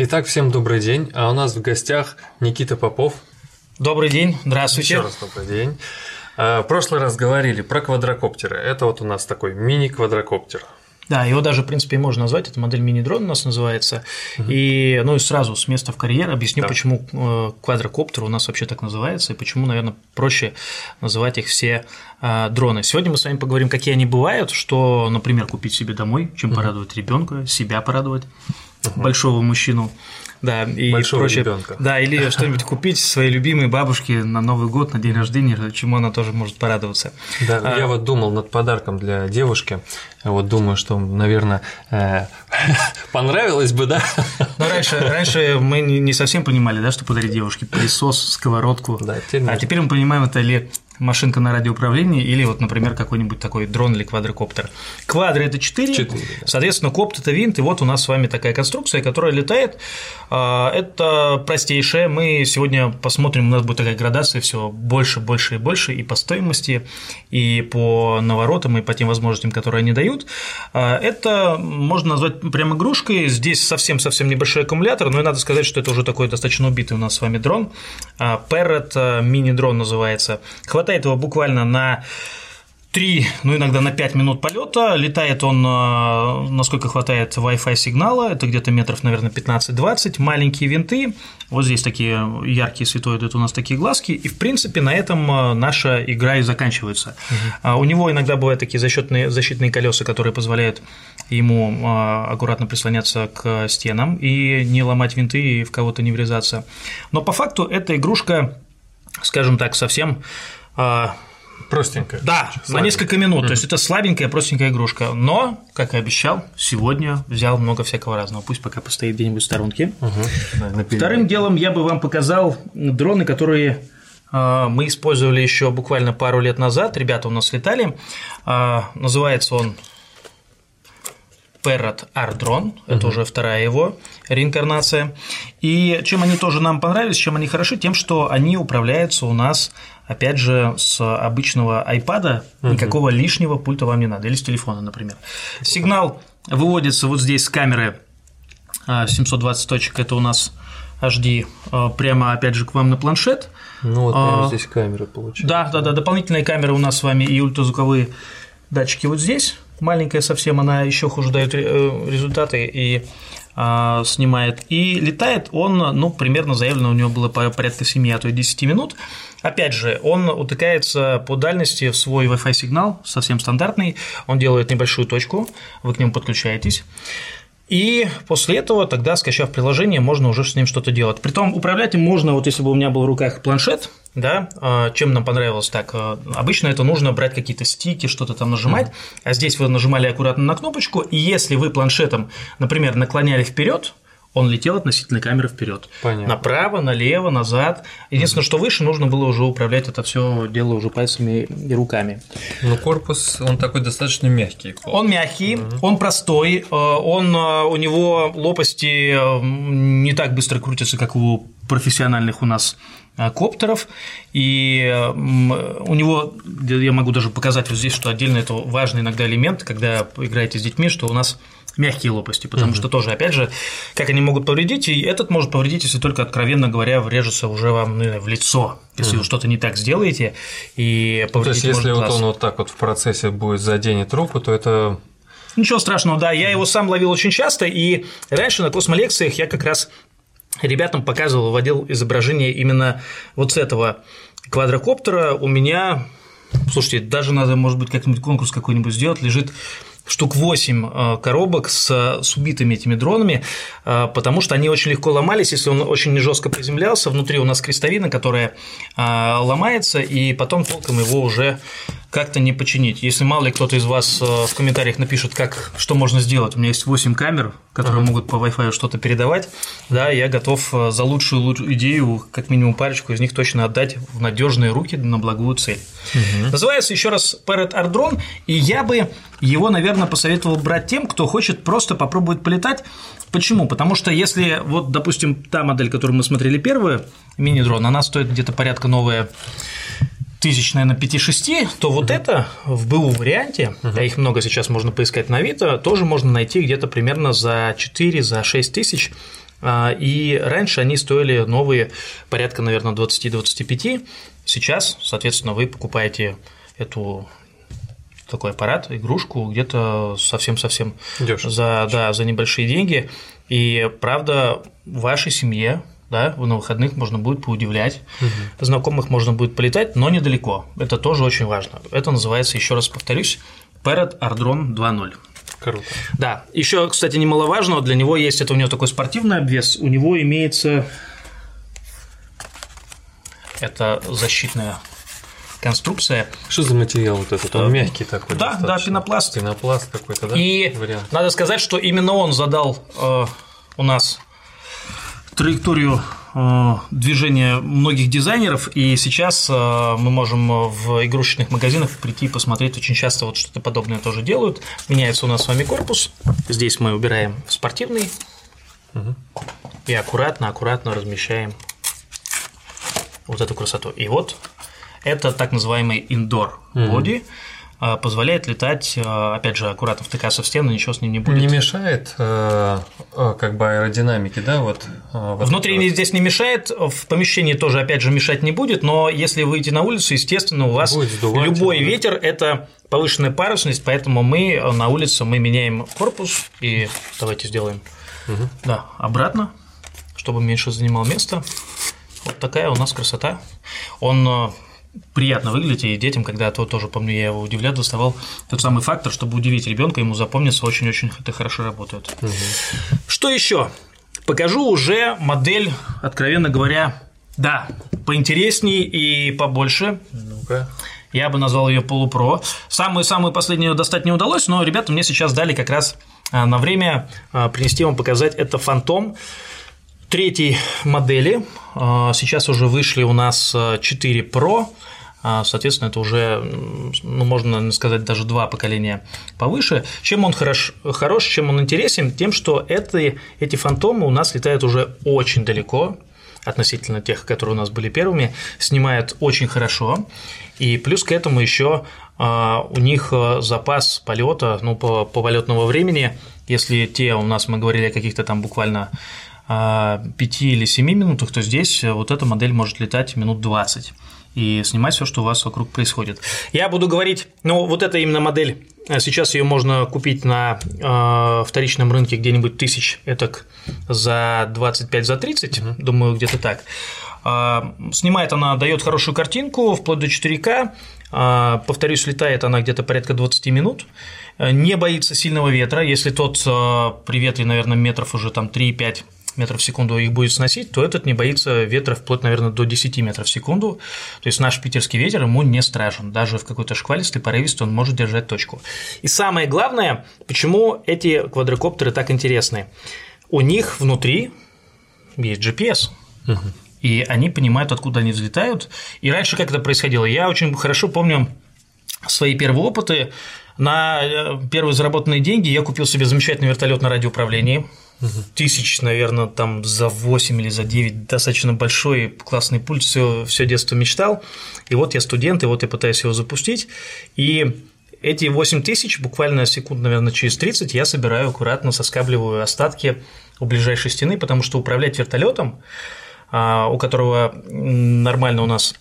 Итак, всем добрый день. А у нас в гостях Никита Попов. Добрый день, здравствуйте. Еще раз добрый день. А, в прошлый раз говорили про квадрокоптеры. Это вот у нас такой мини-квадрокоптер. Да, его даже, в принципе, можно назвать, это модель мини-дрон у нас называется. Угу. И, ну и сразу с места в карьер объясню, да. почему э, квадрокоптер у нас вообще так называется, и почему, наверное, проще называть их все э, дроны. Сегодня мы с вами поговорим, какие они бывают, что, например, купить себе домой, чем угу. порадовать ребенка, себя порадовать угу. большого мужчину. Да, и Большого проще. Ребенка. Да, или что-нибудь купить своей любимой бабушке на Новый год, на день рождения, чему она тоже может порадоваться. Да, а... я вот думал над подарком для девушки. Вот думаю, что, наверное, э, понравилось бы, да? Ну, раньше, раньше мы не совсем понимали, да, что подарить девушке пылесос, сковородку. Да, теперь а теперь мы понимаем, это ли машинка на радиоуправлении или вот, например, какой-нибудь такой дрон или квадрокоптер. Квадры – это 4, 4 да. соответственно, копт – это винт, и вот у нас с вами такая конструкция, которая летает. А, это простейшая, мы сегодня посмотрим, у нас будет такая градация все больше, больше и больше и по стоимости, и по наворотам, и по тем возможностям, которые они дают. А, это можно назвать прям игрушкой, здесь совсем-совсем небольшой аккумулятор, но и надо сказать, что это уже такой достаточно убитый у нас с вами дрон. А, Parrot мини-дрон называется. Хватает хватает его буквально на 3, ну иногда на 5 минут полета. Летает он, э, насколько хватает Wi-Fi сигнала, это где-то метров, наверное, 15-20. Маленькие винты, вот здесь такие яркие светоиды, это у нас такие глазки. И, в принципе, на этом э, наша игра и заканчивается. Угу. У него иногда бывают такие защитные, защитные колеса, которые позволяют ему аккуратно прислоняться к стенам и не ломать винты и в кого-то не врезаться. Но по факту эта игрушка, скажем так, совсем а, Простенькая. Да, слабенькая. на несколько минут. Mm-hmm. То есть это слабенькая, простенькая игрушка. Но, как и обещал, сегодня взял много всякого разного. Пусть пока постоит где-нибудь в сторонке. Uh-huh. Вторым делом я бы вам показал дроны, которые а, мы использовали еще буквально пару лет назад. Ребята у нас летали. А, называется он Parrot Ardron, это uh-huh. уже вторая его реинкарнация. И чем они тоже нам понравились, чем они хороши, тем, что они управляются у нас, опять же, с обычного iPad, uh-huh. никакого лишнего пульта вам не надо, или с телефона, например. Сигнал выводится вот здесь с камеры 720 а, точек, это у нас HD, а, прямо, опять же, к вам на планшет. Ну вот прямо а, здесь камера получается. Да, да, да, дополнительная камера у нас с вами и ультразвуковые датчики вот здесь маленькая совсем, она еще хуже дает э, результаты и а, снимает. И летает он, ну, примерно заявлено у него было порядка 7, а то и 10 минут. Опять же, он утыкается по дальности в свой Wi-Fi сигнал, совсем стандартный. Он делает небольшую точку, вы к нему подключаетесь. И после этого, тогда, скачав приложение, можно уже с ним что-то делать. Притом управлять им можно, вот если бы у меня был в руках планшет, да, а, чем нам понравилось так? А, обычно это нужно брать какие-то стики, что-то там нажимать, mm а здесь вы нажимали аккуратно на кнопочку, и если вы планшетом, например, наклоняли вперед, он летел относительно камеры вперед. Понятно. Направо, налево, назад. Единственное, что выше, нужно было уже управлять это все дело уже пальцами и руками. Но корпус, он такой достаточно мягкий. Он мягкий, mm он простой, э, он, э, у него лопасти э, не так быстро крутятся, как у профессиональных у нас коптеров, и у него, я могу даже показать вот здесь, что отдельно это важный иногда элемент, когда играете с детьми, что у нас мягкие лопасти, потому угу. что тоже, опять же, как они могут повредить, и этот может повредить, если только, откровенно говоря, врежется уже вам ну, в лицо, если угу. вы что-то не так сделаете, и повредить То есть, если вот он вот так вот в процессе будет заденет руку, то это Ничего страшного, да, я его сам ловил очень часто, и раньше на космолекциях я как раз ребятам показывал, вводил изображение именно вот с этого квадрокоптера. У меня, слушайте, даже надо, может быть, как-нибудь конкурс какой-нибудь сделать, лежит штук 8 э, коробок с, с убитыми этими дронами, э, потому что они очень легко ломались, если он очень жестко приземлялся. Внутри у нас крестовина, которая э, ломается, и потом толком его уже как-то не починить. Если мало ли кто-то из вас в комментариях напишет, как, что можно сделать, у меня есть 8 камер, которые uh-huh. могут по Wi-Fi что-то передавать, да, я готов за лучшую идею, как минимум парочку из них точно отдать в надежные руки на благую цель. Uh-huh. Называется еще раз Parrot Ardron, и я бы его, наверное, посоветовал брать тем, кто хочет просто попробовать полетать. Почему? Потому что если, вот, допустим, та модель, которую мы смотрели первую, мини-дрон, она стоит где-то порядка новая тысяч, наверное, 5-6, то вот это в БУ варианте, uh а их много сейчас можно поискать на Авито, тоже можно найти где-то примерно за 4, за 6 тысяч а, и раньше они стоили новые порядка, наверное, 20-25. Сейчас, соответственно, вы покупаете эту такой аппарат, игрушку где-то совсем-совсем за, да, за небольшие деньги. И правда, в вашей семье да, на выходных можно будет поудивлять, угу. знакомых можно будет полетать, но недалеко. Это тоже очень важно. Это называется, еще раз повторюсь, Parrot Ardron 2.0. Круто. Да. Еще, кстати, немаловажно, для него есть, это у него такой спортивный обвес, у него имеется это защитная конструкция. Что за материал вот этот? Он мягкий такой. Да, достаточно. да, пенопласт. Пенопласт какой-то, да? И Вариант. надо сказать, что именно он задал э, у нас траекторию э, движения многих дизайнеров, и сейчас э, мы можем в игрушечных магазинах прийти и посмотреть, очень часто вот что-то подобное тоже делают. Меняется у нас с вами корпус, здесь мы убираем спортивный угу. и аккуратно, аккуратно размещаем вот эту красоту. И вот это так называемый indoor body. А, позволяет летать, а, опять же, аккуратно втыкаться в стену, ничего с ним не будет. Не мешает э, э, как бы аэродинамике, да? Вот, э, Внутри вот. здесь не мешает, в помещении тоже, опять же, мешать не будет, но если выйти на улицу, естественно, у вас сдувать, любой ветер – это повышенная парусность, поэтому мы на улице мы меняем корпус и давайте сделаем, угу. да, обратно, чтобы меньше занимал место. Вот такая у нас красота. Он приятно выглядеть, и детям, когда то тоже помню, я его удивлял, доставал тот самый фактор, чтобы удивить ребенка, ему запомнится, очень-очень это хорошо работает. Угу. Что еще? Покажу уже модель, откровенно говоря, да, поинтереснее и побольше. Ну-ка. Я бы назвал ее полупро. Самую-самую последнюю достать не удалось, но ребята мне сейчас дали как раз а, на время а, принести вам показать. Это фантом третьей модели. А, сейчас уже вышли у нас 4 Pro. А, соответственно, это уже, ну, можно сказать, даже два поколения повыше. Чем он хорош, хорош чем он интересен? Тем, что это, эти фантомы у нас летают уже очень далеко, относительно тех, которые у нас были первыми, снимают очень хорошо. И плюс к этому еще а, у них а, запас полета, ну, по, по полетного времени, если те у нас мы говорили о каких-то там буквально 5 или 7 минутах, то здесь вот эта модель может летать минут 20 и снимать все, что у вас вокруг происходит. Я буду говорить, ну, вот это именно модель. Сейчас ее можно купить на э, вторичном рынке где-нибудь тысяч этак за 25 за 30, угу. думаю, где-то так. Э, снимает она, дает хорошую картинку, вплоть до 4К. Э, повторюсь, летает она где-то порядка 20 минут. Не боится сильного ветра. Если тот э, при ветре, наверное, метров уже там 3-5 метров в секунду их будет сносить, то этот не боится ветра вплоть, наверное, до 10 метров в секунду. То есть наш питерский ветер ему не страшен. Даже в какой-то шквалистый, порывистый он может держать точку. И самое главное, почему эти квадрокоптеры так интересны. У них внутри есть GPS. Угу. И они понимают, откуда они взлетают. И раньше как это происходило? Я очень хорошо помню свои первые опыты. На э, первые заработанные деньги я купил себе замечательный вертолет на радиоуправлении тысяч, наверное, там за 8 или за 9, достаточно большой классный пульт, все, все детство мечтал. И вот я студент, и вот я пытаюсь его запустить. И эти 8 тысяч, буквально секунд, наверное, через 30, я собираю аккуратно, соскабливаю остатки у ближайшей стены, потому что управлять вертолетом, а, у которого нормально у нас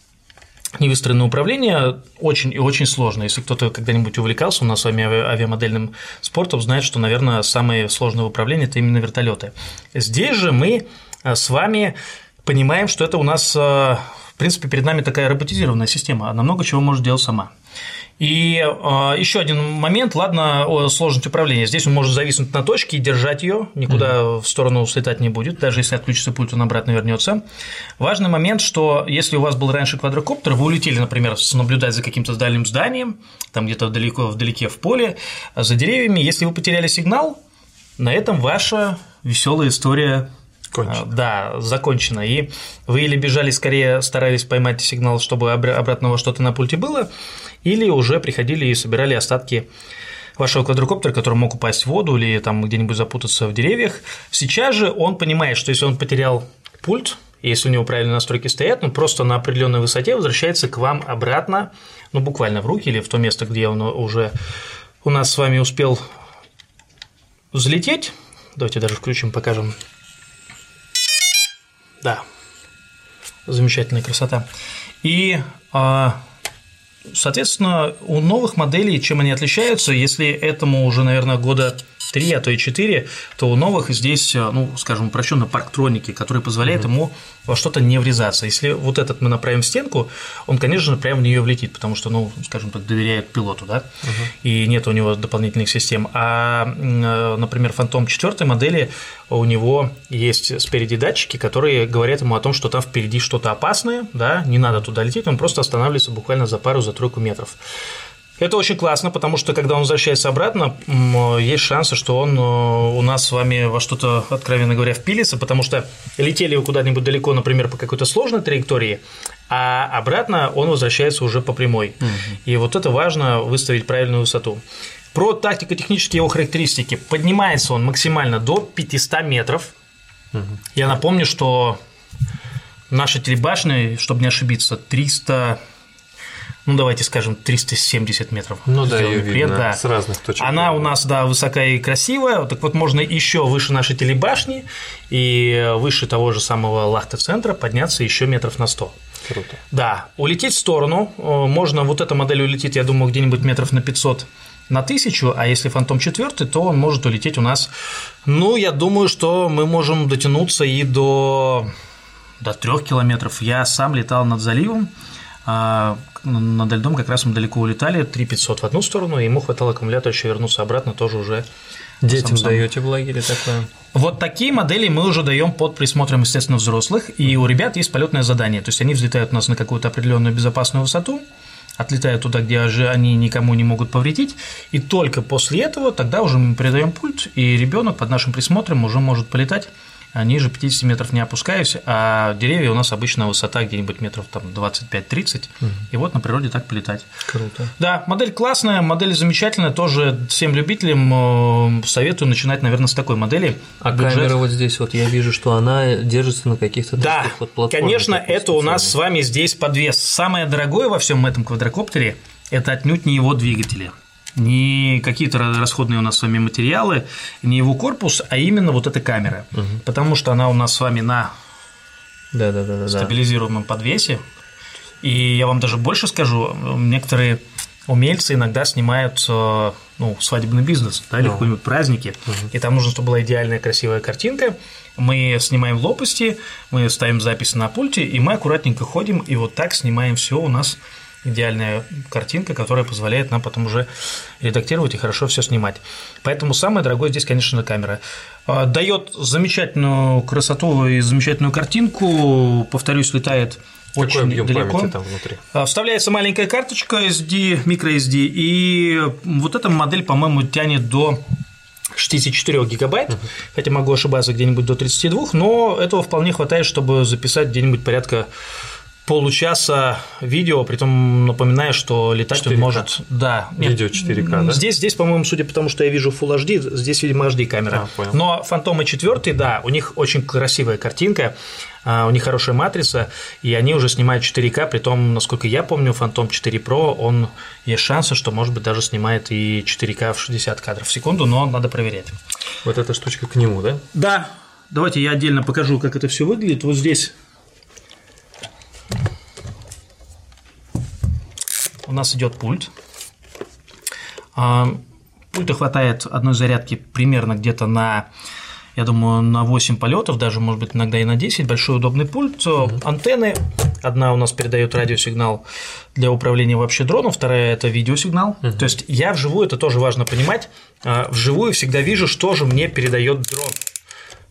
невыстроенное управление очень и очень сложно. Если кто-то когда-нибудь увлекался у нас с вами авиамодельным спортом, знает, что, наверное, самое сложное в управлении – это именно вертолеты. Здесь же мы э, с вами понимаем, что это у нас, э, в принципе, перед нами такая роботизированная система, она много чего может делать сама. И э, еще один момент, ладно, о сложности управления. Здесь он может зависнуть на точке и держать ее, никуда mm-hmm. в сторону слетать не будет, даже если отключится пульт, он обратно вернется. Важный момент, что если у вас был раньше квадрокоптер, вы улетели, например, наблюдать за каким-то дальним зданием, там где-то далеко вдалеке в поле, за деревьями, если вы потеряли сигнал, на этом ваша веселая история Кончено. Да, закончено. И вы или бежали скорее, старались поймать сигнал, чтобы обратного что-то на пульте было, или уже приходили и собирали остатки вашего квадрокоптера, который мог упасть в воду или там где-нибудь запутаться в деревьях. Сейчас же он понимает, что если он потерял пульт, если у него правильные настройки стоят, он просто на определенной высоте возвращается к вам обратно, ну буквально в руки или в то место, где он уже у нас с вами успел взлететь. Давайте даже включим, покажем Да. Замечательная красота. И а, Соответственно, у новых моделей, чем они отличаются, если этому уже, наверное, года 3, а то и 4, то у новых здесь, ну, скажем, упрощенно парктроники, которые позволяют mm-hmm. ему во что-то не врезаться. Если вот этот мы направим в стенку, он, конечно же, прямо в нее влетит, потому что, ну, скажем так, доверяет пилоту, да, угу. и нет у него дополнительных систем. А, э, например, Phantom 4 модели у него есть спереди датчики, которые говорят ему о том, что там впереди что-то опасное, да, не надо туда лететь, он просто останавливается буквально за пару, за тройку метров. Это очень классно, потому что когда он возвращается обратно, есть шансы, что он э, у нас с вами во что-то, откровенно говоря, впилится, потому что летели вы куда-нибудь далеко, например, по какой-то сложной траектории, а обратно он возвращается уже по прямой. Угу. И вот это важно выставить правильную высоту. Про тактико-технические его характеристики. Поднимается он максимально до 500 метров. Угу. Я напомню, что наши телебашни, чтобы не ошибиться, 300 ну давайте скажем, 370 метров. Ну да, ее видно да. с разных точек. Она у нас, да, высокая и красивая, так вот можно еще выше нашей телебашни и выше того же самого Лахта-центра подняться еще метров на 100. Круто. Да, улететь в сторону, э, можно, вот эта модель улетит, я думаю, где-нибудь метров на 500 на тысячу, а если Фантом 4, то он может улететь у нас, ну, я думаю, что мы можем дотянуться и до, до 3 километров. Я сам летал над заливом, а, над льдом как раз мы далеко улетали, 3500 в одну сторону, и ему хватало аккумулятора еще вернуться обратно, тоже уже Детям даете в лагере такое? Вот такие модели мы уже даем под присмотром, естественно, взрослых, и у ребят есть полетное задание, то есть они взлетают у нас на какую-то определенную безопасную высоту, отлетают туда, где же они никому не могут повредить, и только после этого тогда уже мы передаем пульт, и ребенок под нашим присмотром уже может полетать ниже 50 метров не опускаюсь, а деревья у нас обычно высота где-нибудь метров там 25-30, угу. и вот на природе так полетать. Круто. Да, модель классная, модель замечательная, тоже всем любителям э, советую начинать, наверное, с такой модели. А Бюджет... камера вот здесь, вот я вижу, что она держится на каких-то да, вот платформах. конечно, это у нас с вами здесь подвес. Самое дорогое во всем этом квадрокоптере – это отнюдь не его двигатели не какие-то расходные у нас с вами материалы, не его корпус, а именно вот эта камера. Угу. Потому что она у нас с вами на да, да, да, да, стабилизированном подвесе. И я вам даже больше скажу, некоторые умельцы иногда снимают э, ну, свадебный бизнес, да, или какие-нибудь праздники, угу. и там нужно, чтобы была идеальная красивая картинка. Мы снимаем лопасти, мы ставим запись на пульте, и мы аккуратненько ходим, и вот так снимаем все у нас идеальная картинка, которая позволяет нам потом уже редактировать и хорошо все снимать. Поэтому самое дорогое здесь, конечно, камера. Дает замечательную красоту и замечательную картинку. Повторюсь, летает очень Какой далеко. там внутри? А, вставляется маленькая карточка SD, microSD, и вот эта модель, по-моему, тянет до 64 гигабайт, uh-huh. хотя могу ошибаться где-нибудь до 32, но этого вполне хватает, чтобы записать где-нибудь порядка получаса видео, при том напоминаю, что летать 4К. он может. Да. Видео 4К, да? Здесь, здесь, по-моему, судя по тому, что я вижу Full HD, здесь, видимо, HD камера. А, Но Фантомы 4, да, у них очень красивая картинка, а, у них хорошая матрица, и они уже снимают 4К, при том, насколько я помню, Phantom 4 Pro, он есть шансы, что, может быть, даже снимает и 4К в 60 кадров в секунду, но надо проверять. Вот эта штучка к нему, да? Да. Давайте я отдельно покажу, как это все выглядит. Вот здесь у нас идет пульт. А, пульта хватает одной зарядки примерно где-то на я думаю, на 8 полетов, даже, может быть, иногда и на 10. Большой удобный пульт. Mm-hmm. Антенны. Одна у нас передает радиосигнал для управления вообще дроном, вторая – это видеосигнал. Mm-hmm. То есть я вживую, это тоже важно понимать, а, вживую всегда вижу, что же мне передает дрон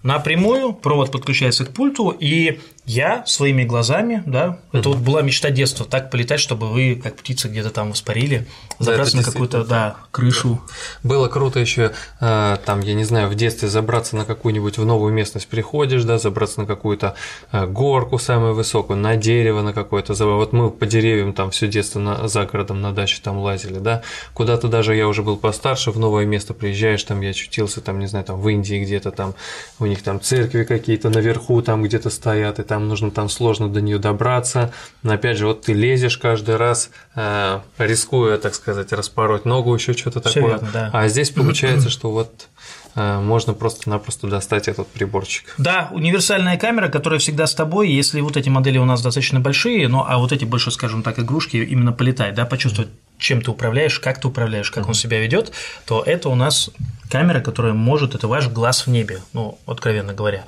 напрямую, провод подключается к пульту, и я своими глазами, да, это вот была мечта детства, так полетать, чтобы вы, как птица, где-то там воспарили, забраться да, на какую-то, да, крышу. Было круто еще, э, там, я не знаю, в детстве забраться на какую-нибудь в новую местность приходишь, да, забраться на какую-то э, горку самую высокую, на дерево на какое-то, вот мы по деревьям там все детство на, за городом на даче там лазили, да, куда-то даже я уже был постарше, в новое место приезжаешь, там я очутился, там, не знаю, там в Индии где-то там, у них там церкви какие-то наверху там где-то стоят, и там там нужно там сложно до нее добраться. Но опять же, вот ты лезешь каждый раз, э, рискуя, так сказать, распороть ногу, еще что-то такое. Верно, да. А здесь получается, что вот э, можно просто-напросто достать этот приборчик. Да, универсальная камера, которая всегда с тобой, если вот эти модели у нас достаточно большие, ну а вот эти больше, скажем так, игрушки именно полетать, да, почувствовать чем ты управляешь, как ты управляешь, как он себя ведет, то это у нас камера, которая может, это ваш глаз в небе, ну, откровенно говоря.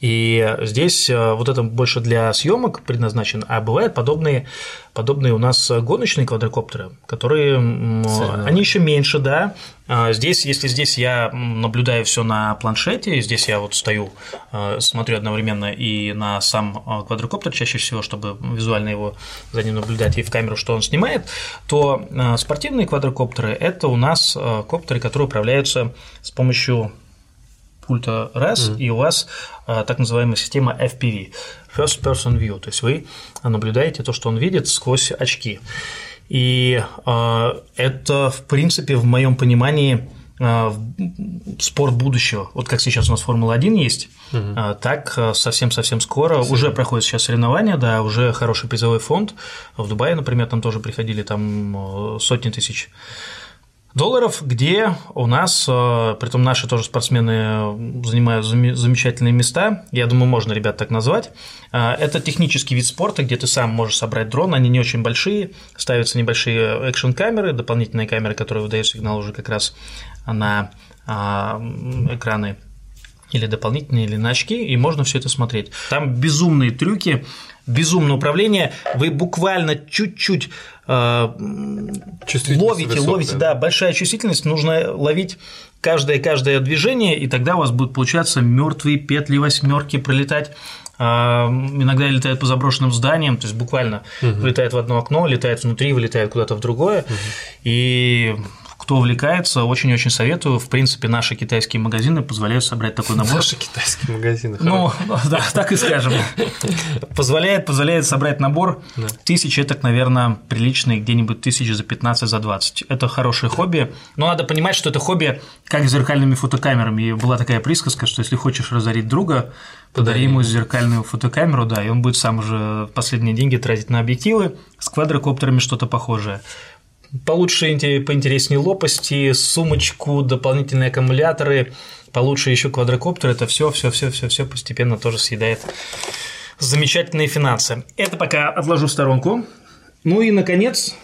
И здесь э, вот это больше для съемок предназначен, а бывают подобные, подобные у нас гоночные квадрокоптеры, которые, они еще меньше, да. А здесь, если здесь я наблюдаю все на планшете, здесь я вот стою, э, смотрю одновременно и на сам э, квадрокоптер чаще всего, чтобы визуально его за ним наблюдать и в камеру, что он снимает, то спортивные квадрокоптеры – это у нас коптеры, которые управляются с помощью пульта RAS, mm-hmm. и у вас а, так называемая система FPV – First Person View, то есть вы наблюдаете то, что он видит сквозь очки. И а, это, в принципе, в моем понимании а, спорт будущего. Вот как сейчас у нас Формула-1 есть, угу. так совсем-совсем скоро Спасибо. уже проходят сейчас соревнования, да, уже хороший призовой фонд. В Дубае, например, там тоже приходили там сотни тысяч долларов, где у нас, э, при том наши тоже спортсмены занимают замечательные места, я думаю, можно ребят так назвать. Э, это технический вид спорта, где ты сам можешь собрать дрон, они не очень большие, ставятся небольшие экшн-камеры, дополнительные камеры, которые выдают сигнал уже как раз на а, экраны или дополнительные, или на очки, и можно все это смотреть. Там безумные трюки, безумное управление, вы буквально чуть-чуть э, ловите, высокая, ловите, да. большая чувствительность, нужно ловить каждое каждое движение, и тогда у вас будут получаться мертвые петли восьмерки пролетать. Э, иногда летают по заброшенным зданиям, то есть буквально угу. вылетает в одно окно, летает внутри, вылетает куда-то в другое. Угу. И кто увлекается, очень-очень советую. В принципе, наши китайские магазины позволяют собрать такой набор. Наши китайские магазины. Ну, да, так и скажем. Позволяет, позволяет собрать набор. Да. Тысячи, это, наверное, приличный, где-нибудь тысячи за 15, за 20. Это хорошее хобби. Но надо понимать, что это хобби как с зеркальными фотокамерами. И была такая присказка, что если хочешь разорить друга, подари ему зеркальную фотокамеру, да, и он будет сам уже последние деньги тратить на объективы, с квадрокоптерами что-то похожее получше, поинтереснее лопасти, сумочку, дополнительные аккумуляторы, получше еще квадрокоптер, это все, все, все, все, все постепенно тоже съедает замечательные финансы. Это пока отложу в сторонку. Ну и, наконец,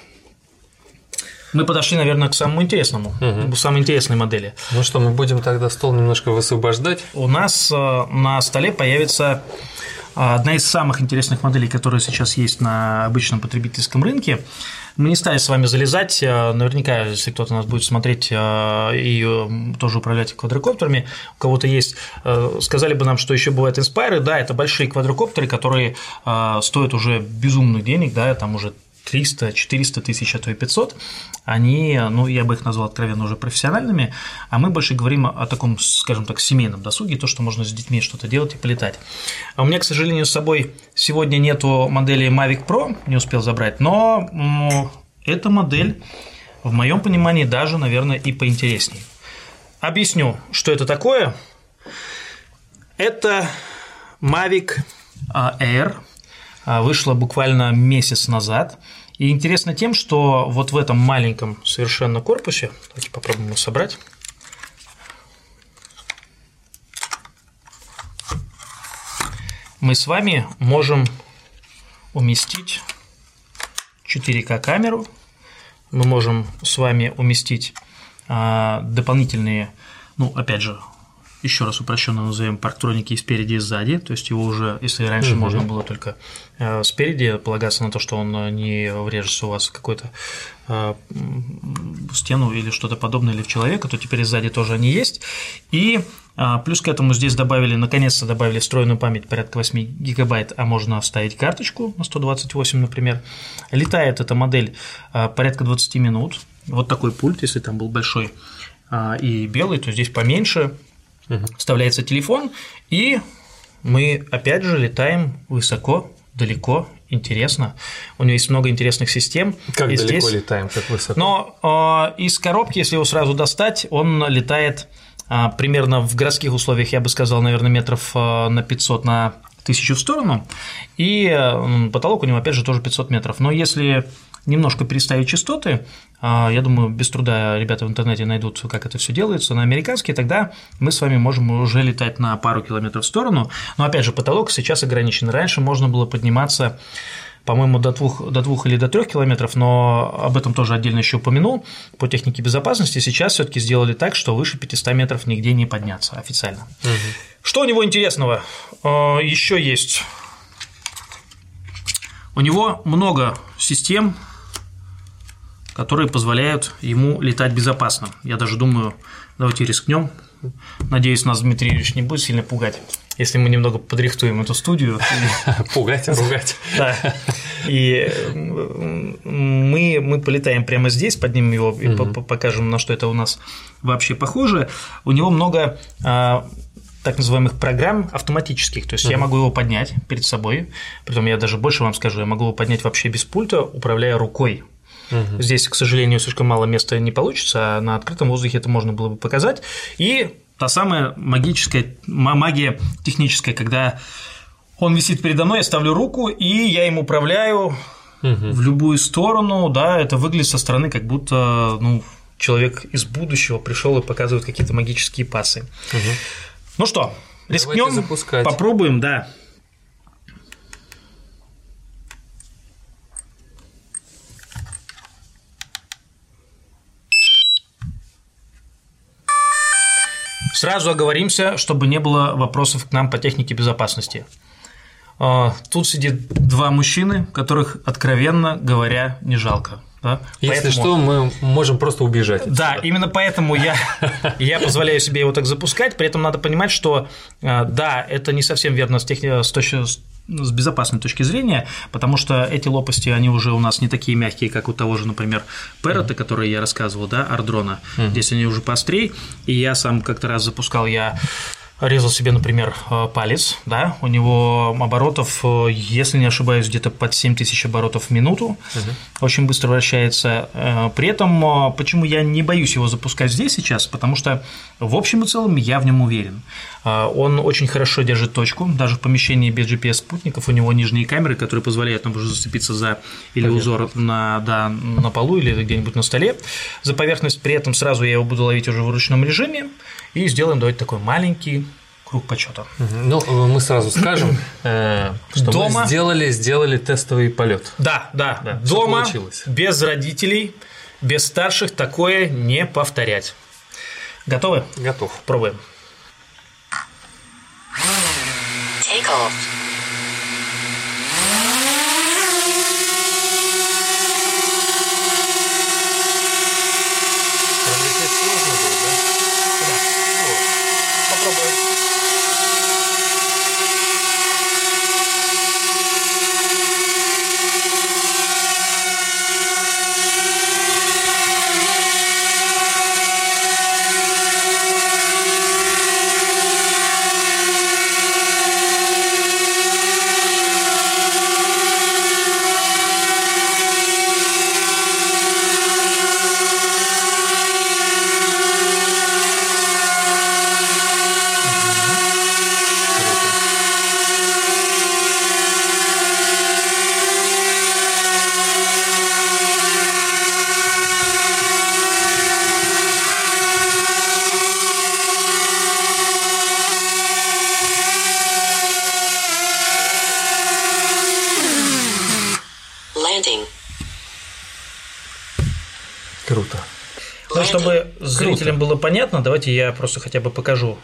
мы подошли, наверное, к самому интересному, угу. самой интересной модели. Ну что, мы будем тогда стол немножко высвобождать? У нас э, на столе появится одна из самых интересных моделей, которая сейчас есть на обычном потребительском рынке. Мы не стали с вами залезать. Э, наверняка, если кто-то нас будет смотреть э, и э, тоже управлять квадрокоптерами, у кого-то есть, сказали бы нам, что еще бывают инспайры. Да, это большие квадрокоптеры, которые стоят уже безумных денег, да, там уже 300, 400 тысяч, а то и 500, они, ну, я бы их назвал откровенно уже профессиональными, а мы больше говорим о таком, скажем так, семейном досуге, то, что можно с детьми что-то делать и полетать. А у меня, к сожалению, с собой сегодня нету модели Mavic Pro, не успел забрать, но эта модель, в моем понимании, даже, наверное, и поинтереснее. Объясню, что это такое. Это Mavic Air – а, вышла буквально месяц назад. И интересно тем, что вот в этом маленьком совершенно корпусе, давайте попробуем его собрать, мы с вами можем уместить 4К камеру, мы можем с вами уместить а, дополнительные, ну, опять же, еще раз упрощенно назовем парктроники и спереди и сзади, то есть его уже, если раньше угу. можно было только э, спереди полагаться на то, что он э, не врежется у вас в какую-то э, стену или что-то подобное или в человека, то теперь сзади тоже они есть. И Плюс к этому здесь добавили, наконец-то добавили встроенную память порядка 8 гигабайт, а можно вставить карточку на 128, например. Летает эта модель порядка 20 минут. Вот такой пульт, если там был большой и белый, то здесь поменьше угу. вставляется телефон, и мы опять же летаем высоко, далеко, интересно. У него есть много интересных систем. Как и далеко здесь... летаем, как высоко? Но э, из коробки, если его сразу достать, он летает э, примерно в городских условиях, я бы сказал, наверное, метров э, на 500 на тысячу в сторону, и потолок у него, опять же, тоже 500 метров. Но если немножко переставить частоты, а, я думаю, без труда ребята в интернете найдут, как это все делается, на американский, тогда мы с вами можем уже летать на пару километров в сторону. Но опять же, потолок сейчас ограничен. Раньше можно было подниматься по-моему, до двух, до двух или до трех километров, но об этом тоже отдельно еще упомянул. По технике безопасности сейчас все-таки сделали так, что выше 500 метров нигде не подняться официально. Угу. Что у него интересного? А, еще есть. У него много систем, которые позволяют ему летать безопасно. Я даже думаю, давайте рискнем. Надеюсь, нас Дмитрий Ильич не будет сильно пугать если мы немного подрихтуем эту студию. Пугать, ругать. Да. И мы, мы полетаем прямо здесь, поднимем его и покажем, на что это у нас вообще похоже. У него много а, так называемых программ автоматических. То есть uh я могу его поднять перед собой. Притом я даже больше вам скажу, я могу его поднять вообще без пульта, управляя рукой. Uh Здесь, к сожалению, слишком мало места не получится, а на открытом воздухе это можно было бы показать. И та самая магическая, магия техническая, когда он висит передо мной, я ставлю руку, и я им управляю угу. в любую сторону, да, это выглядит со стороны, как будто, ну, человек из будущего пришел и показывает какие-то магические пасы. Угу. Ну что, рискнем, попробуем, да. Сразу оговоримся, чтобы не было вопросов к нам по технике безопасности. А, тут сидит два мужчины, которых, откровенно говоря, не жалко. Да? Если поэтому... что, мы можем просто убежать. Да, именно поэтому я, я позволяю себе его так запускать. При этом надо понимать, что а, да, это не совсем верно с, техни... с точки с безопасной точки зрения, потому что эти лопасти, они уже у нас не такие мягкие, как у того же, например, Перрота, который я рассказывал, да, Ардрона. Mm-hmm. Здесь они уже поострее, и я сам как-то раз запускал я резал себе, например, э, палец, да, у него оборотов, э, если не ошибаюсь, где-то под 7000 оборотов в минуту, угу. очень быстро вращается. Э, при этом, почему я не боюсь его запускать здесь сейчас, потому что в общем и целом я в нем уверен. Он очень хорошо держит точку, даже в помещении без GPS-спутников у него нижние камеры, которые позволяют нам уже зацепиться за или узор на, да, на полу или где-нибудь на столе за поверхность. При этом сразу я его буду ловить уже в ручном режиме, и сделаем давайте такой маленький круг почета. Ну, мы сразу скажем, э, что Дома... мы сделали, сделали тестовый полет. Да, да, да. Дома получилось. без родителей, без старших такое не повторять. Готовы? Готов. Пробуем. Take off. Там летит сложно. Чтобы зрителям было понятно, давайте я просто хотя бы покажу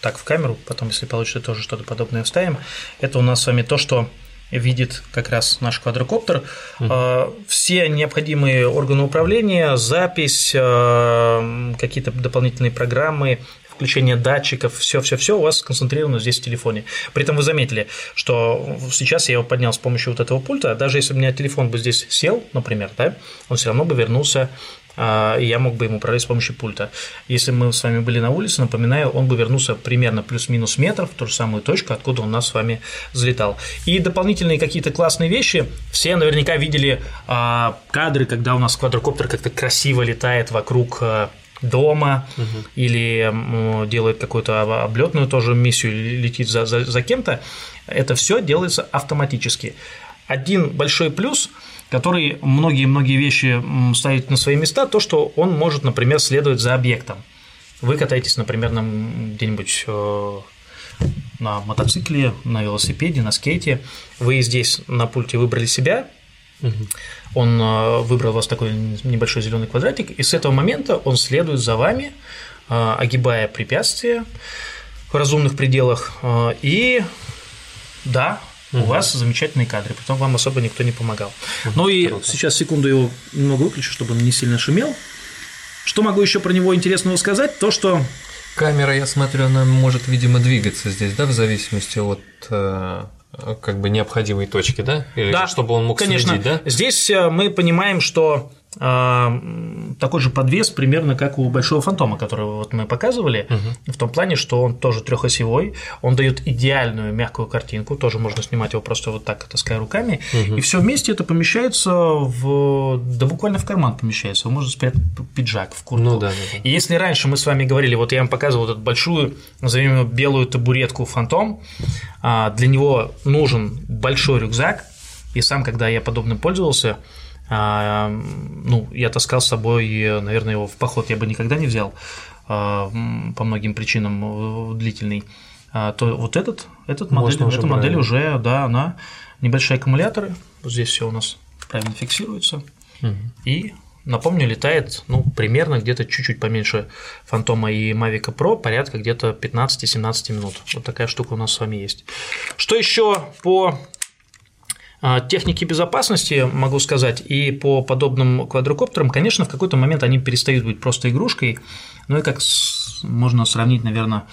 так в камеру, потом, если получится, тоже что-то подобное вставим. Это у нас с вами то, что видит как раз наш квадрокоптер. Mm-hmm. Все необходимые органы управления, запись, а, какие-то дополнительные программы, включение датчиков, все-все-все у вас сконцентрировано здесь в телефоне. При этом вы заметили, что сейчас я его поднял с помощью вот этого пульта, даже если у меня телефон бы здесь сел, например, да, он все равно бы вернулся а, и я мог бы ему управлять с помощью пульта. Если мы с вами были на улице, напоминаю, он бы вернулся примерно плюс-минус метр в ту же самую точку, откуда он нас с вами залетал. И дополнительные какие-то классные вещи. Все наверняка видели а, кадры, когда у нас квадрокоптер как-то красиво летает вокруг а, дома угу. или делает какую-то облетную тоже миссию, летит за, за, за кем-то. Это все делается автоматически. Один большой плюс – который многие-многие вещи ставит на свои места, то, что он может, например, следовать за объектом. Вы катаетесь, например, где-нибудь э, на мотоцикле, на велосипеде, на скейте, вы здесь на пульте выбрали себя, он э, выбрал у вас такой небольшой зеленый квадратик, и с этого момента он следует за вами, э, огибая препятствия в разумных пределах. Э, и да, у вас замечательные кадры, потом вам особо никто не помогал. Ну и Круто. сейчас секунду его немного выключу, чтобы он не сильно шумел. Что могу еще про него интересного сказать? То, что Камера, я смотрю, она может, видимо, двигаться здесь, да, в зависимости от как бы необходимой точки, да? Или да, чтобы он мог конечно. следить, да? Здесь э, мы понимаем, что такой же подвес примерно как у большого фантома, который вот мы показывали, угу. в том плане, что он тоже трехосевой, он дает идеальную мягкую картинку, тоже можно снимать его просто вот так, таская руками, угу. и все вместе это помещается в, да буквально в карман помещается, вы можете спрятать пиджак в куртку. Ну, да, да, да. И если раньше мы с вами говорили, вот я вам показывал эту большую, назовем ее белую табуретку фантом, а, для него нужен большой рюкзак, и сам, когда я подобным пользовался, а, ну, я таскал с собой, наверное, его в поход я бы никогда не взял а, по многим причинам э, длительный. А, то вот этот, этот модель, эта уже модель уже, да, она небольшие аккумуляторы, вот здесь все у нас правильно фиксируется, угу. и Напомню, летает, ну, примерно где-то чуть-чуть поменьше Фантома и Mavic Pro, порядка где-то 15-17 минут. Вот такая штука у нас с вами есть. Что еще по техники безопасности, могу сказать, и по подобным квадрокоптерам, конечно, в какой-то момент они перестают быть просто игрушкой, ну и как можно сравнить, наверное,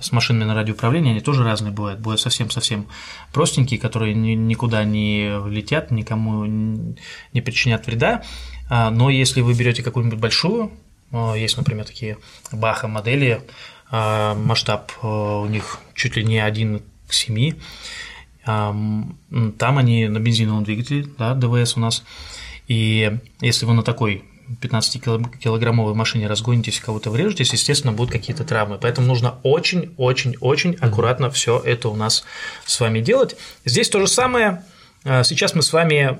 с машинами на радиоуправлении, они тоже разные бывают. Бывают совсем-совсем простенькие, которые никуда не летят, никому не причинят вреда. А, но если вы берете какую-нибудь большую, а, есть, например, такие Баха модели, масштаб у них чуть ли не один к 7, там они на бензиновом двигателе, да, ДВС у нас. И если вы на такой 15-килограммовой машине разгонитесь, кого-то врежетесь, естественно, будут какие-то травмы. Поэтому нужно очень-очень-очень аккуратно все это у нас с вами делать. Здесь то же самое. А, сейчас мы с вами,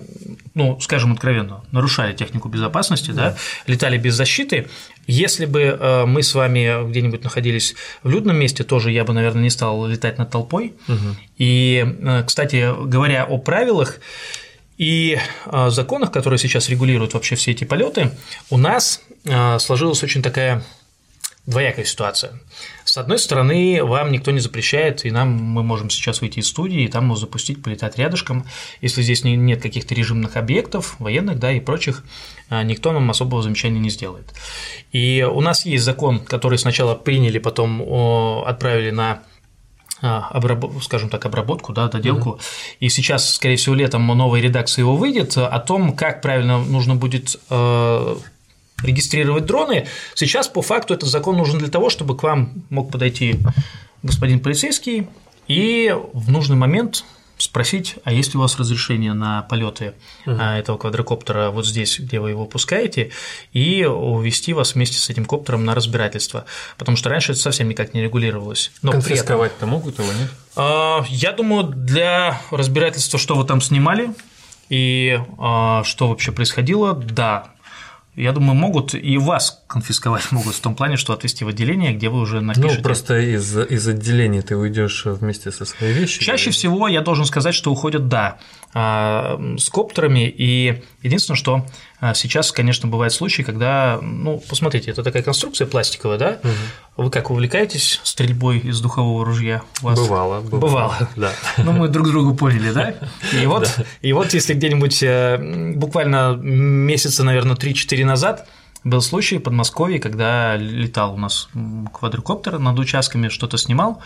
ну, скажем откровенно, нарушали технику безопасности, да, да летали без защиты. Если бы э, мы с вами где-нибудь находились в людном месте, тоже я бы, наверное, не стал летать над толпой. Угу. И, э, кстати, говоря о правилах и э, законах, которые сейчас регулируют вообще все эти полеты, у нас сложилась очень такая двоякая ситуация. С одной стороны, вам никто не запрещает, и нам мы можем сейчас выйти из студии, и там запустить, полетать рядышком. Если здесь нет каких-то режимных объектов, военных, да, и прочих, а, никто нам особого замечания не сделает. И у нас есть закон, который сначала приняли, потом отправили на а, обраб... скажем так, обработку, да, доделку. Mm-hmm. И сейчас, скорее всего, летом новая редакция его выйдет о том, как правильно нужно будет э, регистрировать дроны. Сейчас по факту этот закон нужен для того, чтобы к вам мог подойти господин полицейский и в нужный момент спросить, а есть ли у вас разрешение на полеты угу. этого квадрокоптера вот здесь, где вы его пускаете, и увести вас вместе с этим коптером на разбирательство, потому что раньше это совсем никак не регулировалось. Но Конфисковать-то могут его, нет? А, я думаю, для разбирательства, что вы там снимали и а, что вообще происходило, да, я думаю, могут и вас конфисковать могут в том плане, что отвезти в отделение, где вы уже напишете. Ну, просто из, из отделения ты уйдешь вместе со своей вещью. Чаще всего я должен сказать, что уходят, да, а, с коптерами, и единственное, что сейчас, конечно, бывают случаи, когда, ну, посмотрите, это такая конструкция пластиковая, да? Угу. Вы как увлекаетесь стрельбой из духового ружья? У вас... Бывало, бывало. Бывало. Да. Ну, мы друг другу поняли, да? И вот, да. и вот если где-нибудь э, буквально месяца, наверное, 3-4 назад был случай в Подмосковье, когда летал у нас квадрокоптер над участками, что-то снимал,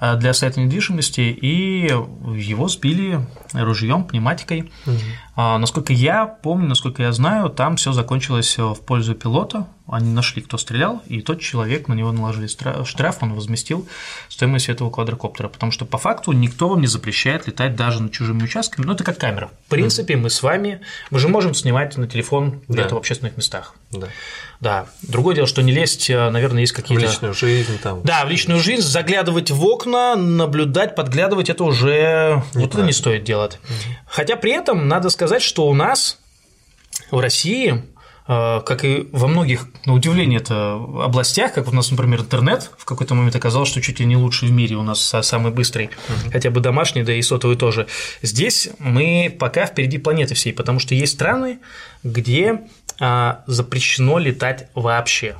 для сайта недвижимости, и его сбили ружьем, пневматикой. Угу. Насколько я помню, насколько я знаю, там все закончилось в пользу пилота. Они нашли, кто стрелял, и тот человек на него наложили штраф, он возместил стоимость этого квадрокоптера. Потому что по факту никто вам не запрещает летать даже над чужими участками. Ну, это как камера. В принципе, mm мы с вами, мы же можем снимать на телефон где-то да. в общественных местах. Да. Да. Другое дело, что не лезть, э, наверное, есть какие-то. В личную жизнь там. Да, в личную жизнь, заглядывать в окна, наблюдать, подглядывать это уже не вот это не стоит делать. Угу. Хотя при этом надо сказать, что у нас в России а, как и во многих, на удивление, это областях, как у нас, например, интернет, в какой-то момент оказалось, что чуть ли не лучший в мире у нас самый быстрый, uh-huh. хотя бы домашний, да и сотовый тоже. Здесь мы пока впереди планеты всей, потому что есть страны, где а, запрещено летать вообще.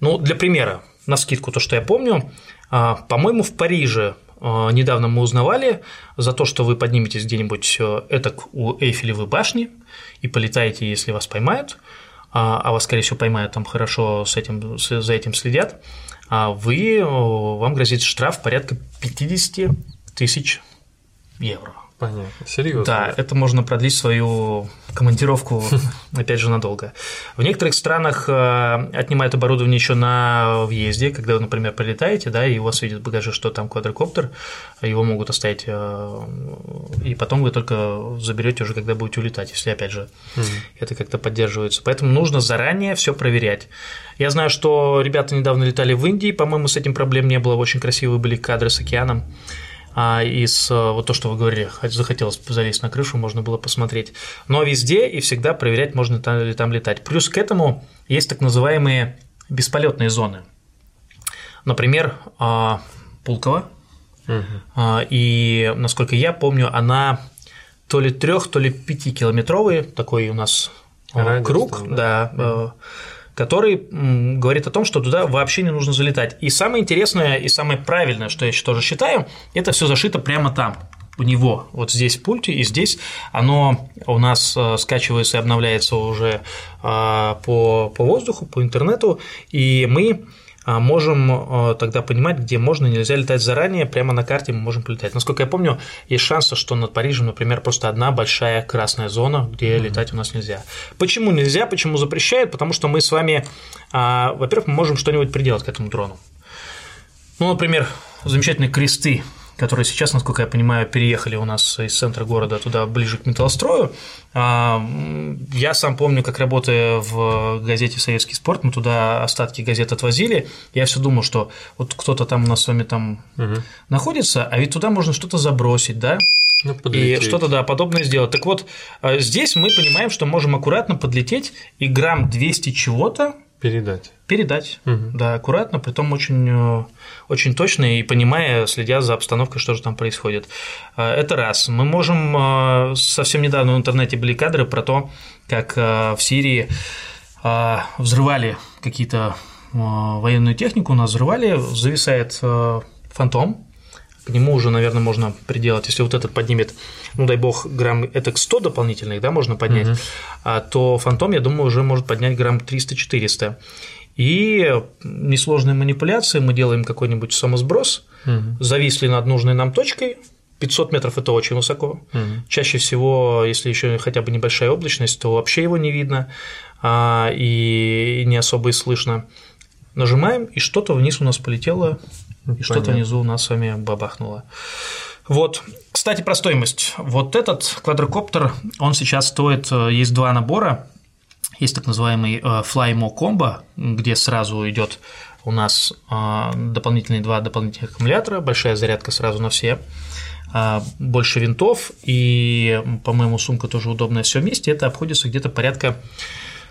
Ну, для примера, на скидку то, что я помню, а, по-моему, в Париже а, недавно мы узнавали за то, что вы подниметесь где-нибудь э, это у Эйфелевой башни и полетаете, если вас поймают, а, а вас, скорее всего, поймают, там хорошо с этим, за этим следят, а вы, вам грозит штраф порядка 50 тысяч евро. Понятно. Серьезно. Да, это можно продлить свою командировку, опять же, надолго. В некоторых странах э, отнимают оборудование еще на въезде, когда вы, например, прилетаете, да, и у вас видят в багаже, что там квадрокоптер, его могут оставить, э, и потом вы только заберете уже, когда будете улетать, если, опять же, это как-то поддерживается. Поэтому нужно заранее все проверять. Я знаю, что ребята недавно летали в Индии, по-моему, с этим проблем не было, очень красивые были кадры с океаном а из э, вот то, что вы говорили, захотелось залезть на крышу, можно было посмотреть. Но везде и всегда проверять, можно ли там летать. Плюс к этому есть так называемые бесполетные зоны. Например, а, Пулково. Угу. И, насколько я помню, она то ли трех, то ли пятикилометровый такой у нас а, Радиус, круг, там, да, да угу который говорит о том, что туда вообще не нужно залетать. И самое интересное и самое правильное, что я еще тоже считаю, это все зашито прямо там, у него, вот здесь в пульте, и здесь оно у нас э, скачивается и обновляется уже э, по, по воздуху, по интернету, и мы можем а, тогда понимать, где можно и нельзя летать заранее, прямо на карте мы можем полетать. Насколько я помню, есть шансы, что над Парижем, например, просто одна большая красная зона, где mm-hmm. летать у нас нельзя. Почему нельзя, почему запрещают? Потому что мы с вами, а, во-первых, мы можем что-нибудь приделать к этому дрону. Ну, например, замечательные кресты которые сейчас, насколько я понимаю, переехали у нас из центра города туда ближе к металлострою. А, я сам помню, как работая в газете «Советский спорт», мы туда остатки газет отвозили. Я все думал, что вот кто-то там у нас с вами там угу. находится, а ведь туда можно что-то забросить, да? Ну, и что-то, да, подобное сделать. Так вот, а, здесь мы понимаем, что можем аккуратно подлететь и грамм 200 чего-то Передать. Передать, угу. да, аккуратно, при том очень, э, очень точно и понимая, следя за обстановкой, что же там происходит. Э, это раз. Мы можем, э, совсем недавно в интернете были кадры про то, как в Сирии взрывали какие-то военную технику, у нас взрывали, зависает фантом, к нему уже, наверное, можно приделать, если вот этот поднимет, ну дай бог, грамм это 100 дополнительных, да, можно поднять, угу. а, то фантом, я думаю, уже может поднять грамм 300-400. И несложные манипуляции, мы делаем какой-нибудь самосброс, угу. зависли над нужной нам точкой, 500 метров это очень высоко. Угу. Чаще всего, если еще хотя бы небольшая облачность, то вообще его не видно а, и не особо и слышно. Нажимаем, и что-то вниз у нас полетело и что-то внизу у нас с вами бабахнуло. Вот. Кстати, про стоимость. Вот этот квадрокоптер, он сейчас стоит, э, есть два набора. Есть так называемый э, Flymo Combo, где сразу идет у нас э, дополнительные два дополнительных аккумулятора, большая зарядка сразу на все, больше винтов и, по-моему, сумка тоже удобная все вместе. Это обходится где-то порядка,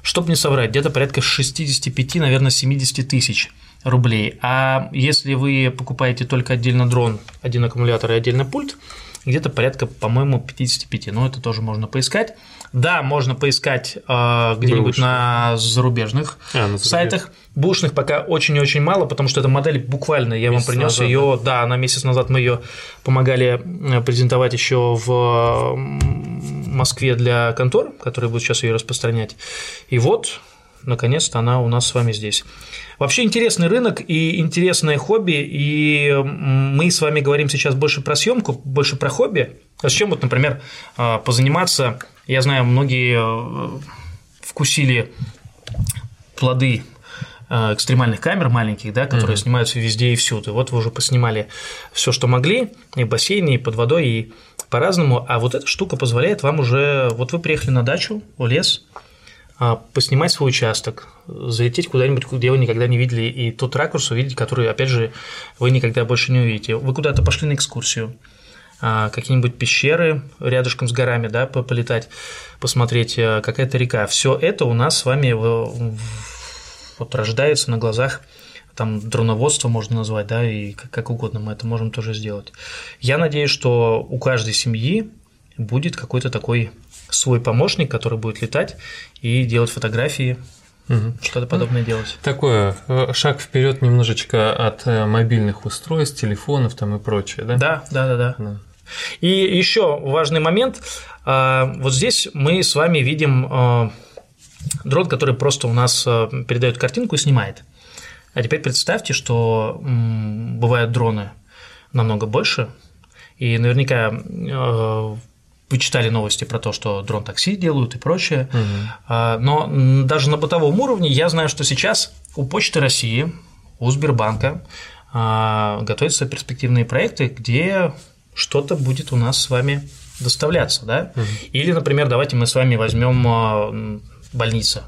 чтобы не соврать, где-то порядка 65, наверное, 70 тысяч рублей. А если вы покупаете только отдельно дрон, один аккумулятор и отдельно пульт, где-то порядка, по-моему, 55. Но это тоже можно поискать. Да, можно поискать э, где-нибудь на зарубежных а, на сайтах. Бушных пока очень и очень мало, потому что эта модель буквально, я месяц вам принес ее, да. да, она месяц назад мы ее помогали э, презентовать еще в Москве для контор, которые будут сейчас ее распространять. И вот, наконец-то она у нас с вами здесь. Вообще интересный рынок и интересное хобби, и мы с вами говорим сейчас больше про съемку, больше про хобби. А с чем вот, например, а, позаниматься? Я знаю, многие э, вкусили плоды э, экстремальных камер маленьких, да, которые mm-hmm. снимаются везде и всюду. Вот вы уже поснимали все, что могли, и в бассейне, и под водой, и по-разному. А вот эта штука позволяет вам уже. Вот вы приехали на дачу, в лес, поснимать свой участок, залететь куда-нибудь, где вы никогда не видели, и тот ракурс увидеть, который, опять же, вы никогда больше не увидите. Вы куда-то пошли на экскурсию, а, какие-нибудь пещеры рядышком с горами, да, полетать, посмотреть, э, какая-то река. Все это у нас с вами вот рождается на глазах там дроноводство можно назвать, да, и как угодно мы это можем тоже сделать. Я надеюсь, что у каждой семьи будет какой-то такой свой помощник, который будет летать и делать фотографии, угу. что-то подобное ну, делать. Такое э, шаг вперед немножечко от э, мобильных устройств, телефонов там и прочее, да? Да, да, да, да. да. И еще важный момент. А, вот здесь мы с вами видим э, дрон, который просто у нас передает картинку и снимает. А теперь представьте, что бывают дроны намного больше, и наверняка вы читали новости про то, что дрон-такси делают и прочее. Угу. Но даже на бытовом уровне я знаю, что сейчас у Почты России, у Сбербанка а, готовятся перспективные проекты, где что-то будет у нас с вами доставляться, да? Угу. Или, например, давайте мы с вами возьмем а, больницу,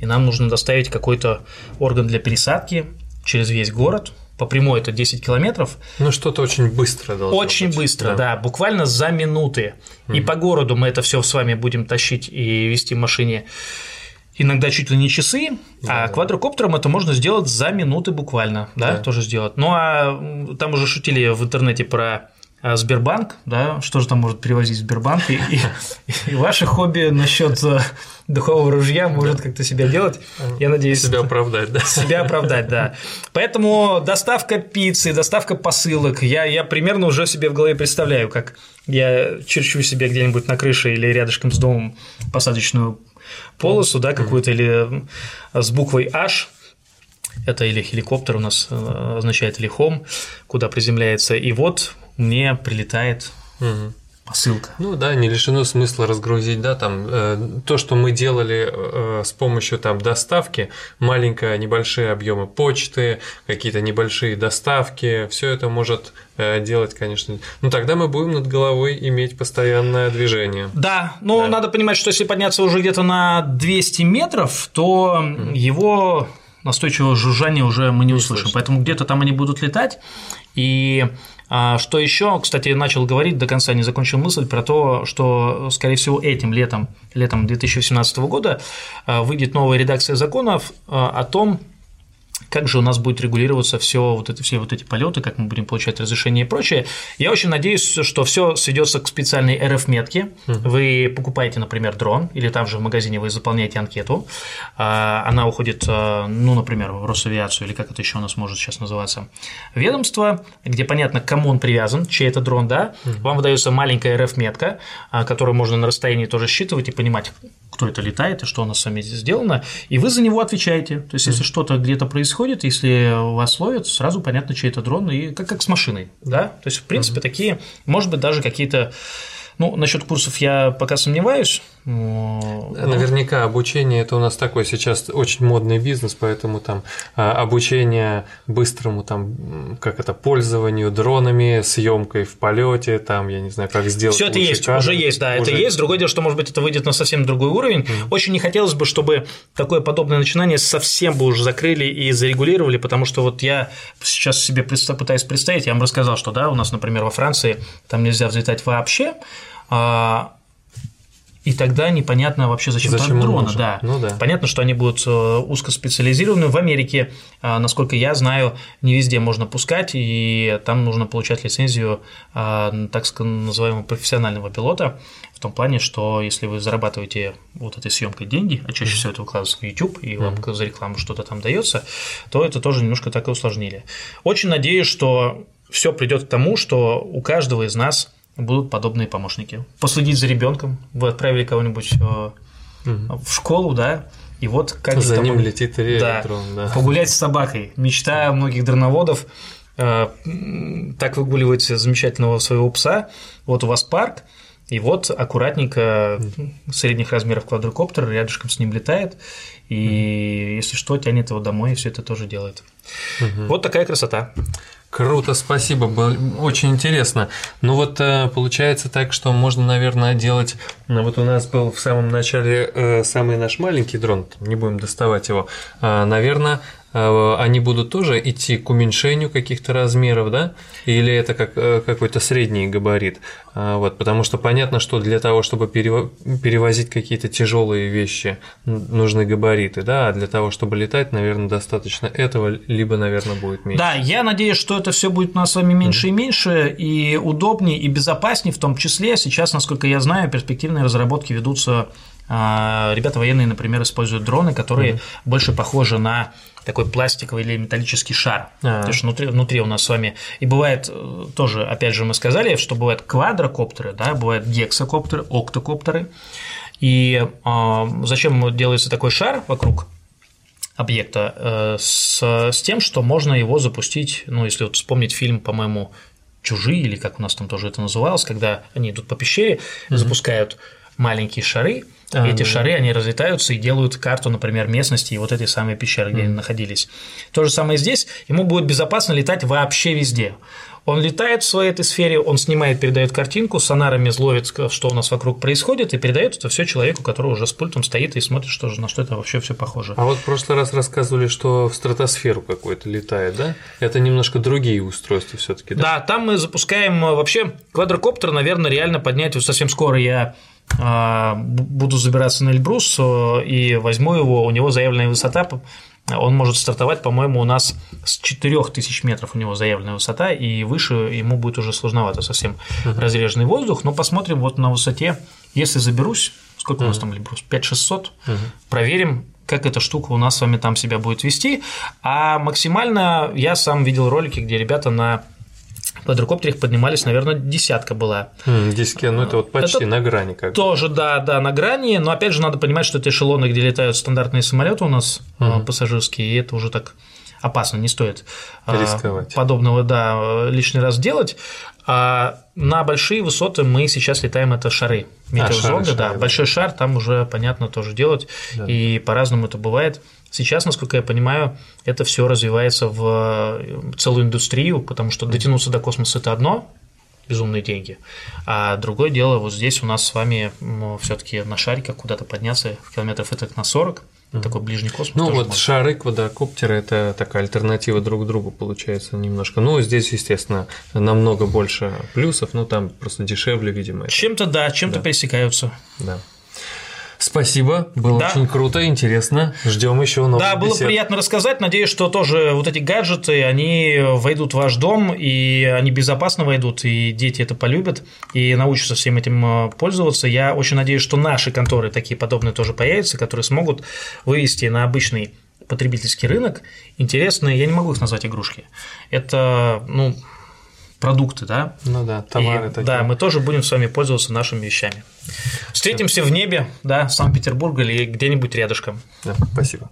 и нам нужно доставить какой-то орган для пересадки через весь город, по прямой это 10 километров. Ну, что-то очень быстро должно Очень быть. быстро, да. да, буквально за минуты. Mm. И по городу мы это все с вами будем тащить и вести в машине иногда чуть ли не часы, да, а да. квадрокоптером это можно сделать за минуты буквально, да, да, тоже сделать. Ну а там уже шутили в интернете про Сбербанк, да, что же там может перевозить Сбербанк, и, и, и ваше хобби насчет э, духового ружья может да. как-то себя делать, я надеюсь. Себя оправдать, да. Себя оправдать, да. Поэтому доставка пиццы, доставка посылок, я, я примерно уже себе в голове представляю, как я черчу себе где-нибудь на крыше или рядышком с домом посадочную полосу, да, какую-то, или с буквой H, это или хеликоптер у нас э, означает или хом, куда приземляется. И вот мне прилетает угу. посылка. Ну да, не лишено смысла разгрузить, да, там э, то, что мы делали э, с помощью там доставки, маленькие небольшие объемы почты, какие-то небольшие доставки, все это может э, делать, конечно. Ну тогда мы будем над головой иметь постоянное движение. Да, но да. надо понимать, что если подняться уже где-то на 200 метров, то mm. его настойчивого жужжания уже мы не, не услышим. Слышно. Поэтому где-то там они будут летать. И а что еще, кстати, начал говорить, до конца не закончил мысль про то, что, скорее всего, этим летом, летом 2017 года а, выйдет новая редакция законов а, о том, как же у нас будет регулироваться все вот это, все вот эти полеты, как мы будем получать разрешение и прочее. Я очень надеюсь, что все сведется к специальной РФ-метке. Вы покупаете, например, дрон, или там же в магазине вы заполняете анкету. А, она уходит, а, ну, например, в Росавиацию, или как это еще у нас может сейчас называться, ведомство, где понятно, к кому он привязан, чей это дрон, да. Вам выдается маленькая РФ-метка, а, которую можно на расстоянии тоже считывать и понимать, кто это летает и что у нас с вами сделано, и вы за него отвечаете. То есть, если что-то где-то происходит, если вас ловят, сразу понятно, чей это дрон, и как, как с машиной, да? То есть, в принципе, такие, может быть, даже какие-то ну, насчет курсов я пока сомневаюсь. Но... Наверняка обучение это у нас такой сейчас очень модный бизнес, поэтому там а, обучение быстрому там как это пользованию дронами, съемкой в полете, там я не знаю, как сделать. Все это есть, кадр. уже есть, да, уже... это есть. Другое дело, что может быть это выйдет на совсем другой уровень. Mm. Очень не хотелось бы, чтобы такое подобное начинание совсем бы уже закрыли и зарегулировали, потому что вот я сейчас себе пытаюсь представить, я вам рассказал, что да, у нас, например, во Франции там нельзя взлетать вообще, а, и тогда непонятно вообще, зачем, зачем там дрона. Да. Ну, да. Понятно, что они будут э, узкоспециализированы. В Америке, а, насколько я знаю, не везде можно пускать, и там нужно получать лицензию а, так называемого профессионального пилота, в том плане, что если вы зарабатываете вот этой съемкой деньги, а чаще всего это выкладывается на YouTube, и вам mm-hmm. за рекламу что-то там дается, то это тоже немножко так и усложнили. Очень надеюсь, что все придет к тому, что у каждого из нас будут подобные помощники. Последить за ребенком, вы отправили кого-нибудь угу. в школу, да, и вот как за ним летит электрон, да, да. Погулять с собакой. Мечта многих дроноводов э, так выгуливать замечательного своего пса. Вот у вас парк, и вот аккуратненько средних размеров квадрокоптер рядышком с ним летает, и если что, тянет его домой, и все это тоже делает. mm Вот такая красота. Круто, спасибо, было очень интересно. Ну вот э, получается так, что можно, наверное, делать. Ну вот у нас был в самом начале э, самый наш маленький дрон, не будем доставать его. Э, наверное, они будут тоже идти к уменьшению каких-то размеров, да? Или это как э, какой-то средний габарит? А, вот, потому что понятно, что для того, чтобы перевозить какие-то тяжелые вещи, нужны габариты, да, а для того, чтобы летать, наверное, достаточно этого, либо, наверное, будет меньше. Да, я надеюсь, что это все будет у нас с вами меньше mm-hmm. и меньше, и удобнее, и безопаснее в том числе. Сейчас, насколько я знаю, перспективные разработки ведутся а, Ребята военные, например, используют дроны, которые mm-hmm. больше похожи на такой пластиковый или металлический шар. А-а-а. То есть внутри, внутри у нас с вами. И бывает э, тоже, опять же, мы сказали, что бывают квадрокоптеры, да, бывают гексакоптеры, октокоптеры. И э, зачем делается такой шар вокруг объекта? Э, с, с тем, что можно его запустить, ну, если вот вспомнить фильм, по-моему, чужие, или как у нас там тоже это называлось, когда они идут по пещере, mm-hmm. запускают маленькие шары, а, эти да. шары, они разлетаются и делают карту, например, местности и вот этой самой пещеры, где mm. они находились. То же самое здесь, ему будет безопасно летать вообще везде. Он летает в своей этой сфере, он снимает, передает картинку, сонарами зловит, что у нас вокруг происходит, и передает это все человеку, который уже с пультом стоит и смотрит, что же, на что это вообще все похоже. А вот в прошлый раз рассказывали, что в стратосферу какой-то летает, да? Это немножко другие устройства все-таки, да? Да, там мы запускаем э, вообще квадрокоптер, наверное, реально поднять вот совсем скоро я а, буду забираться на Эльбрус э, и возьму его, у него заявленная высота, он может стартовать, по-моему, у нас с 4000 метров у него заявленная высота, и выше ему будет уже сложновато совсем uh-huh. разреженный воздух, но посмотрим вот на высоте, если заберусь, сколько uh-huh. у нас там Эльбрус, 5600, uh-huh. проверим, как эта штука у нас с вами там себя будет вести, а максимально я сам видел ролики, где ребята на квадрокоптерах поднимались, наверное, десятка была. Десятки, ну это вот почти это на грани как Тоже, да, да, на грани, но опять же надо понимать, что это эшелоны, где летают стандартные самолеты у нас угу. пассажирские, и это уже так опасно, не стоит а, Рисковать. подобного, да, лишний раз делать. А на большие высоты мы сейчас летаем это шары. Метеозонды, а, шары, да, шары, большой да. шар там уже понятно тоже делать, да. и по-разному это бывает. Сейчас, насколько я понимаю, это все развивается в э, целую индустрию, потому что дотянуться до космоса это одно, безумные деньги. А другое дело, вот здесь у нас с вами все-таки на шариках куда-то подняться километров это на 40, такой ближний космос. Ну вот можно. шары, квадрокоптеры – это такая альтернатива друг другу получается немножко. Ну, здесь, естественно, намного больше плюсов, но там просто дешевле, видимо. Чем-то да, чем-то да. пересекаются. Да. Спасибо, было да. очень круто, интересно. Ждем еще новых Да, было бесед. приятно рассказать. Надеюсь, что тоже вот эти гаджеты, они войдут в ваш дом, и они безопасно войдут, и дети это полюбят, и научатся всем этим э, пользоваться. Я очень надеюсь, что наши конторы такие подобные тоже появятся, которые смогут вывести на обычный потребительский рынок интересные, я не могу их назвать игрушки. Это, ну, продукты, да? Ну да, товары и, такие. Да, мы тоже будем с вами пользоваться нашими вещами. Встретимся в небе, да, Санкт-Петербург или где-нибудь рядышком. Да, спасибо.